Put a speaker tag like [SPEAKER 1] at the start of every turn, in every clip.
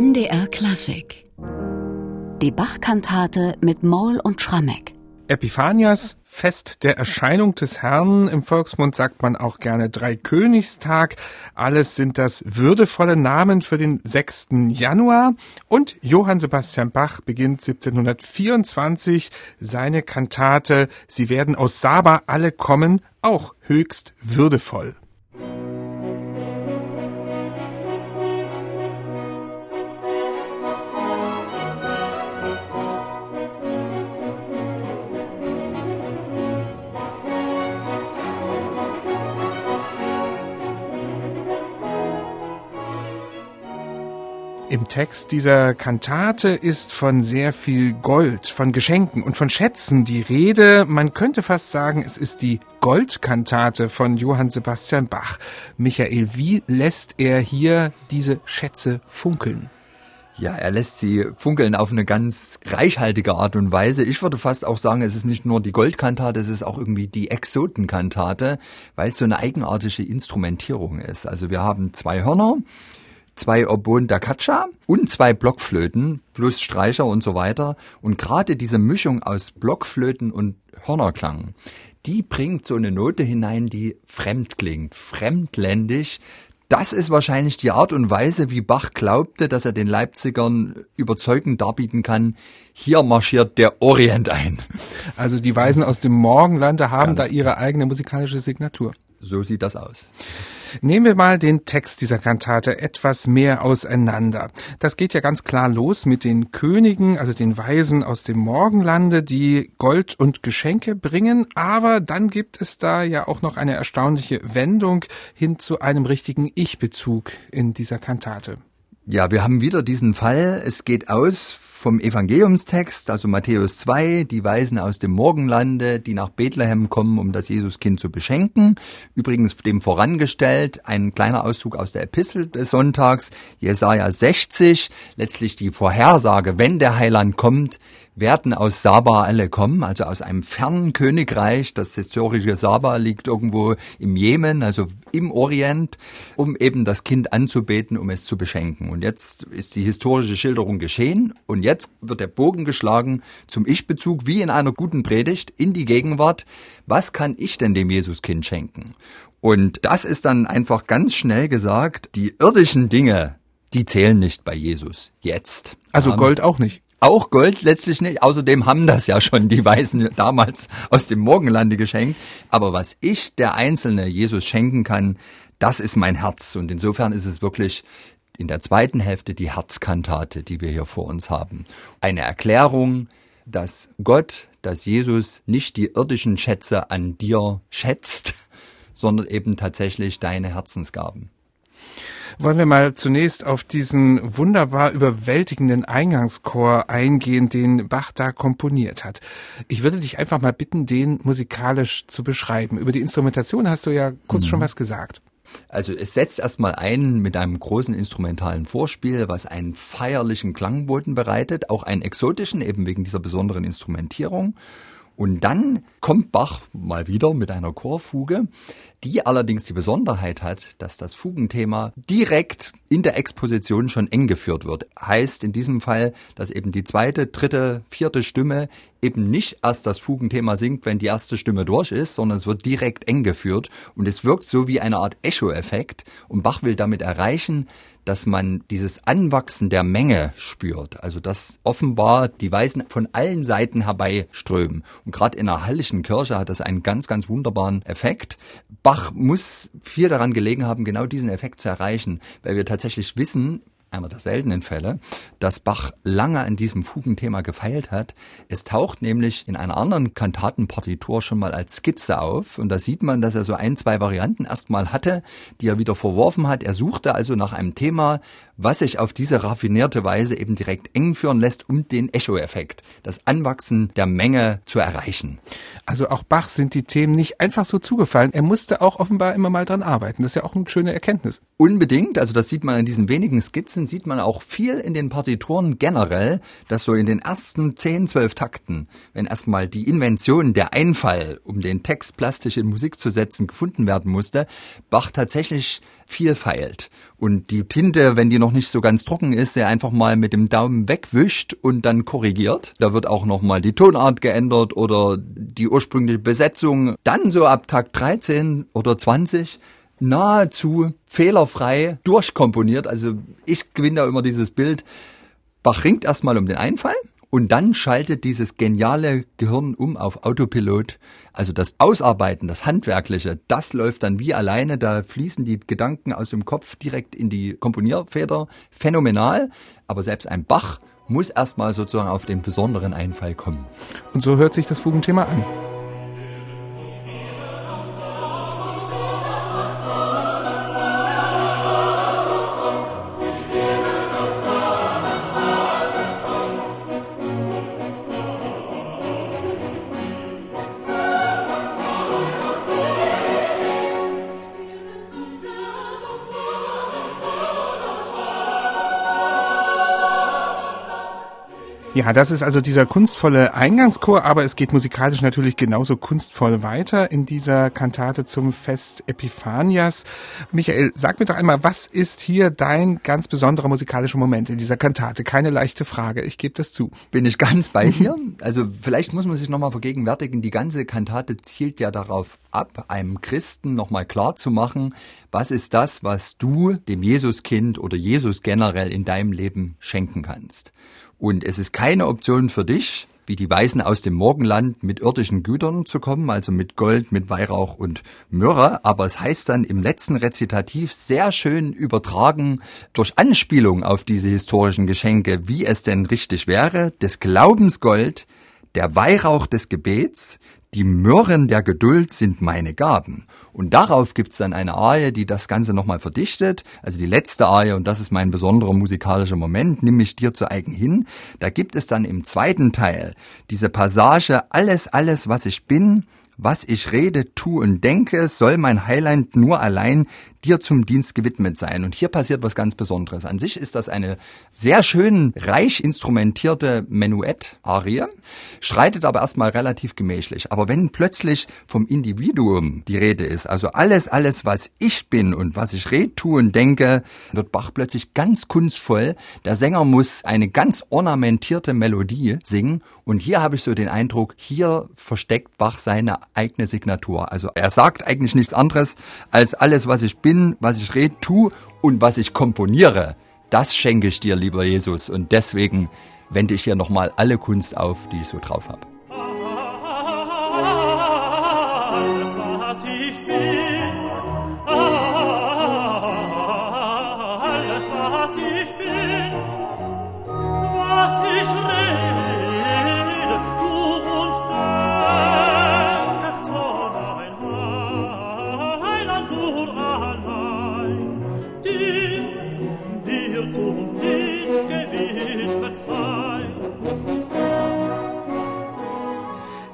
[SPEAKER 1] MDR Klassik. Die Bach-Kantate mit Maul und Schrammeck.
[SPEAKER 2] Epiphanias, Fest der Erscheinung des Herrn. Im Volksmund sagt man auch gerne Dreikönigstag. Alles sind das würdevolle Namen für den 6. Januar. Und Johann Sebastian Bach beginnt 1724 seine Kantate Sie werden aus Saba alle kommen, auch höchst würdevoll. Im Text dieser Kantate ist von sehr viel Gold, von Geschenken und von Schätzen die Rede. Man könnte fast sagen, es ist die Goldkantate von Johann Sebastian Bach. Michael, wie lässt er hier diese Schätze funkeln?
[SPEAKER 3] Ja, er lässt sie funkeln auf eine ganz reichhaltige Art und Weise. Ich würde fast auch sagen, es ist nicht nur die Goldkantate, es ist auch irgendwie die Exotenkantate, weil es so eine eigenartige Instrumentierung ist. Also wir haben zwei Hörner, zwei Oboen da Caccia und zwei Blockflöten plus Streicher und so weiter. Und gerade diese Mischung aus Blockflöten und Hörnerklang, die bringt so eine Note hinein, die fremd klingt, fremdländisch. Das ist wahrscheinlich die Art und Weise, wie Bach glaubte, dass er den Leipzigern überzeugend darbieten kann. Hier marschiert der Orient ein.
[SPEAKER 2] Also die Weisen aus dem Morgenlande haben Ganz da ihre eigene musikalische Signatur.
[SPEAKER 3] So sieht das aus.
[SPEAKER 2] Nehmen wir mal den Text dieser Kantate etwas mehr auseinander. Das geht ja ganz klar los mit den Königen, also den Weisen aus dem Morgenlande, die Gold und Geschenke bringen, aber dann gibt es da ja auch noch eine erstaunliche Wendung hin zu einem richtigen Ich-Bezug in dieser Kantate.
[SPEAKER 3] Ja, wir haben wieder diesen Fall. Es geht aus vom Evangeliumstext, also Matthäus 2, die Weisen aus dem Morgenlande, die nach Bethlehem kommen, um das Jesuskind zu beschenken. Übrigens dem vorangestellt ein kleiner Auszug aus der Epistel des Sonntags, Jesaja 60, letztlich die Vorhersage, wenn der Heiland kommt, werden aus Saba alle kommen, also aus einem fernen Königreich. Das historische Saba liegt irgendwo im Jemen, also im Orient, um eben das Kind anzubeten, um es zu beschenken. Und jetzt ist die historische Schilderung geschehen und jetzt wird der Bogen geschlagen zum Ich-Bezug, wie in einer guten Predigt, in die Gegenwart. Was kann ich denn dem Jesuskind schenken? Und das ist dann einfach ganz schnell gesagt, die irdischen Dinge, die zählen nicht bei Jesus. Jetzt.
[SPEAKER 2] Also Gold auch nicht.
[SPEAKER 3] Auch Gold letztlich nicht. Außerdem haben das ja schon die Weißen damals aus dem Morgenlande geschenkt. Aber was ich der Einzelne Jesus schenken kann, das ist mein Herz. Und insofern ist es wirklich in der zweiten Hälfte die Herzkantate, die wir hier vor uns haben. Eine Erklärung, dass Gott, dass Jesus nicht die irdischen Schätze an dir schätzt, sondern eben tatsächlich deine Herzensgaben.
[SPEAKER 2] Wollen wir mal zunächst auf diesen wunderbar überwältigenden Eingangschor eingehen, den Bach da komponiert hat. Ich würde dich einfach mal bitten, den musikalisch zu beschreiben. Über die Instrumentation hast du ja kurz mhm. schon was gesagt.
[SPEAKER 3] Also es setzt erstmal ein mit einem großen instrumentalen Vorspiel, was einen feierlichen Klangboden bereitet, auch einen exotischen, eben wegen dieser besonderen Instrumentierung. Und dann kommt Bach mal wieder mit einer Chorfuge, die allerdings die Besonderheit hat, dass das Fugenthema direkt in der Exposition schon eng geführt wird. Heißt in diesem Fall, dass eben die zweite, dritte, vierte Stimme eben nicht erst das Fugenthema singt, wenn die erste Stimme durch ist, sondern es wird direkt eng geführt und es wirkt so wie eine Art Echo-Effekt und Bach will damit erreichen, dass man dieses Anwachsen der Menge spürt. Also dass offenbar die Weisen von allen Seiten herbeiströmen. Und gerade in einer hallischen Kirche hat das einen ganz, ganz wunderbaren Effekt. Bach muss viel daran gelegen haben, genau diesen Effekt zu erreichen, weil wir tatsächlich wissen, einer der seltenen Fälle, dass Bach lange an diesem Fugenthema gefeilt hat. Es taucht nämlich in einer anderen Kantatenpartitur schon mal als Skizze auf und da sieht man, dass er so ein, zwei Varianten erstmal hatte, die er wieder verworfen hat. Er suchte also nach einem Thema, was sich auf diese raffinierte Weise eben direkt eng führen lässt, um den Echo-Effekt, das Anwachsen der Menge zu erreichen.
[SPEAKER 2] Also auch Bach sind die Themen nicht einfach so zugefallen. Er musste auch offenbar immer mal dran arbeiten. Das ist ja auch eine schöne Erkenntnis.
[SPEAKER 3] Unbedingt. Also das sieht man an diesen wenigen Skizzen Währenddessen sieht man auch viel in den Partituren generell, dass so in den ersten 10, 12 Takten, wenn erstmal die Invention, der Einfall, um den Text plastisch in Musik zu setzen, gefunden werden musste, Bach tatsächlich viel feilt. Und die Tinte, wenn die noch nicht so ganz trocken ist, er einfach mal mit dem Daumen wegwischt und dann korrigiert. Da wird auch nochmal die Tonart geändert oder die ursprüngliche Besetzung. Dann so ab Takt 13 oder 20 nahezu fehlerfrei durchkomponiert. Also ich gewinne da immer dieses Bild. Bach ringt erstmal um den Einfall und dann schaltet dieses geniale Gehirn um auf Autopilot. Also das Ausarbeiten, das Handwerkliche, das läuft dann wie alleine. Da fließen die Gedanken aus dem Kopf direkt in die Komponierfeder. Phänomenal. Aber selbst ein Bach muss erstmal sozusagen auf den besonderen Einfall kommen.
[SPEAKER 2] Und so hört sich das Fugenthema an. Ja, das ist also dieser kunstvolle Eingangschor, aber es geht musikalisch natürlich genauso kunstvoll weiter in dieser Kantate zum Fest Epiphanias. Michael, sag mir doch einmal, was ist hier dein ganz besonderer musikalischer Moment in dieser Kantate? Keine leichte Frage, ich gebe das zu.
[SPEAKER 3] Bin ich ganz bei dir? Also vielleicht muss man sich nochmal vergegenwärtigen, die ganze Kantate zielt ja darauf ab, einem Christen nochmal klar zu machen, was ist das, was du dem Jesuskind oder Jesus generell in deinem Leben schenken kannst. Und es ist keine Option für dich, wie die Weisen aus dem Morgenland mit irdischen Gütern zu kommen, also mit Gold, mit Weihrauch und Myrrhe. Aber es heißt dann im letzten Rezitativ sehr schön übertragen durch Anspielung auf diese historischen Geschenke, wie es denn richtig wäre, des Glaubens Gold, der Weihrauch des Gebets, die Myrrhen der Geduld sind meine Gaben. Und darauf gibt's dann eine Arie, die das Ganze nochmal verdichtet. Also die letzte Arie, und das ist mein besonderer musikalischer Moment, nimm mich dir zu eigen hin. Da gibt es dann im zweiten Teil diese Passage, alles, alles, was ich bin, was ich rede, tu und denke, soll mein Heiland nur allein dir zum Dienst gewidmet sein. Und hier passiert was ganz Besonderes. An sich ist das eine sehr schön reich instrumentierte Menuett-Arie, schreitet aber erstmal relativ gemächlich. Aber wenn plötzlich vom Individuum die Rede ist, also alles, alles, was ich bin und was ich rede, tue und denke, wird Bach plötzlich ganz kunstvoll. Der Sänger muss eine ganz ornamentierte Melodie singen. Und hier habe ich so den Eindruck, hier versteckt Bach seine eigene Signatur. Also er sagt eigentlich nichts anderes als alles, was ich bin, was ich rede, tu und was ich komponiere. Das schenke ich dir, lieber Jesus. Und deswegen wende ich hier nochmal alle Kunst auf, die ich so drauf habe.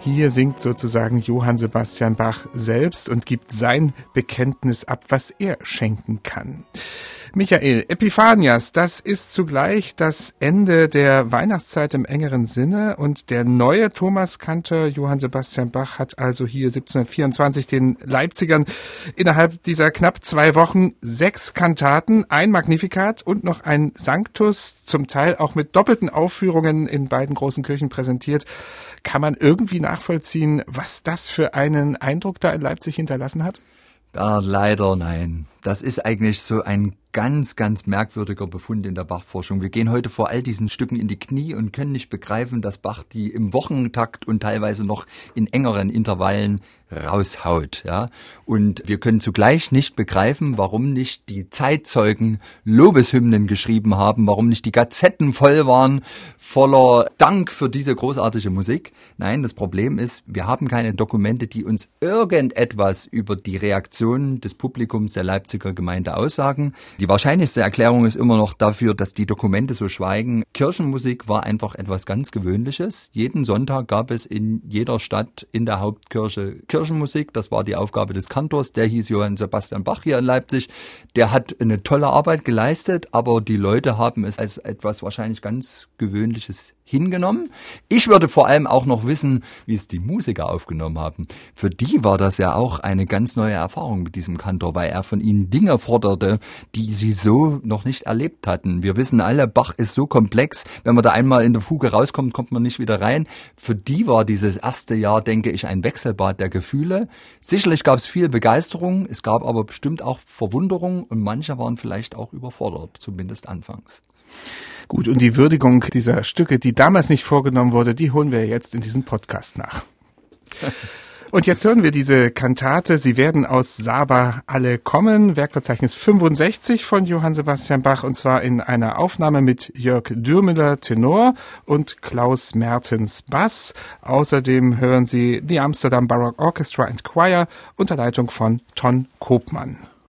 [SPEAKER 2] Hier singt sozusagen Johann Sebastian Bach selbst und gibt sein Bekenntnis ab, was er schenken kann. Michael, Epiphanias, das ist zugleich das Ende der Weihnachtszeit im engeren Sinne und der neue Thomaskantor Johann Sebastian Bach hat also hier 1724 den Leipzigern innerhalb dieser knapp zwei Wochen sechs Kantaten, ein Magnificat und noch ein Sanctus, zum Teil auch mit doppelten Aufführungen in beiden großen Kirchen präsentiert. Kann man irgendwie nachvollziehen, was das für einen Eindruck da in Leipzig hinterlassen hat?
[SPEAKER 3] Ah, leider nein. Das ist eigentlich so ein ganz, ganz merkwürdiger Befund in der Bachforschung. Wir gehen heute vor all diesen Stücken in die Knie und können nicht begreifen, dass Bach die im Wochentakt und teilweise noch in engeren Intervallen raushaut, ja. Und wir können zugleich nicht begreifen, warum nicht die Zeitzeugen Lobeshymnen geschrieben haben, warum nicht die Gazetten voll waren, voller Dank für diese großartige Musik. Nein, das Problem ist, wir haben keine Dokumente, die uns irgendetwas über die Reaktionen des Publikums der Leipziger Gemeinde aussagen. Die Die wahrscheinlichste Erklärung ist immer noch dafür, dass die Dokumente so schweigen. Kirchenmusik war einfach etwas ganz Gewöhnliches. Jeden Sonntag gab es in jeder Stadt in der Hauptkirche Kirchenmusik. Das war die Aufgabe des Kantors. Der hieß Johann Sebastian Bach hier in Leipzig. Der hat eine tolle Arbeit geleistet, aber die Leute haben es als etwas wahrscheinlich ganz Gewöhnliches hingenommen. Ich würde vor allem auch noch wissen, wie es die Musiker aufgenommen haben. Für die war das ja auch eine ganz neue Erfahrung mit diesem Kantor, weil er von ihnen Dinge forderte, die sie so noch nicht erlebt hatten. Wir wissen alle, Bach ist so komplex, wenn man da einmal in der Fuge rauskommt, kommt man nicht wieder rein. Für die war dieses erste Jahr, denke ich, ein Wechselbad der Gefühle. Sicherlich gab es viel Begeisterung, es gab aber bestimmt auch Verwunderung und manche waren vielleicht auch überfordert, zumindest anfangs.
[SPEAKER 2] Gut, und die Würdigung dieser Stücke, die damals nicht vorgenommen wurde, die holen wir jetzt in diesem Podcast nach. Und jetzt hören wir diese Kantate. Sie werden aus Saba alle kommen. Werkverzeichnis 65 von Johann Sebastian Bach und zwar in einer Aufnahme mit Jörg Dürmüller Tenor und Klaus Mertens Bass. Außerdem hören Sie die Amsterdam Baroque Orchestra and Choir unter Leitung von Ton Kopmann.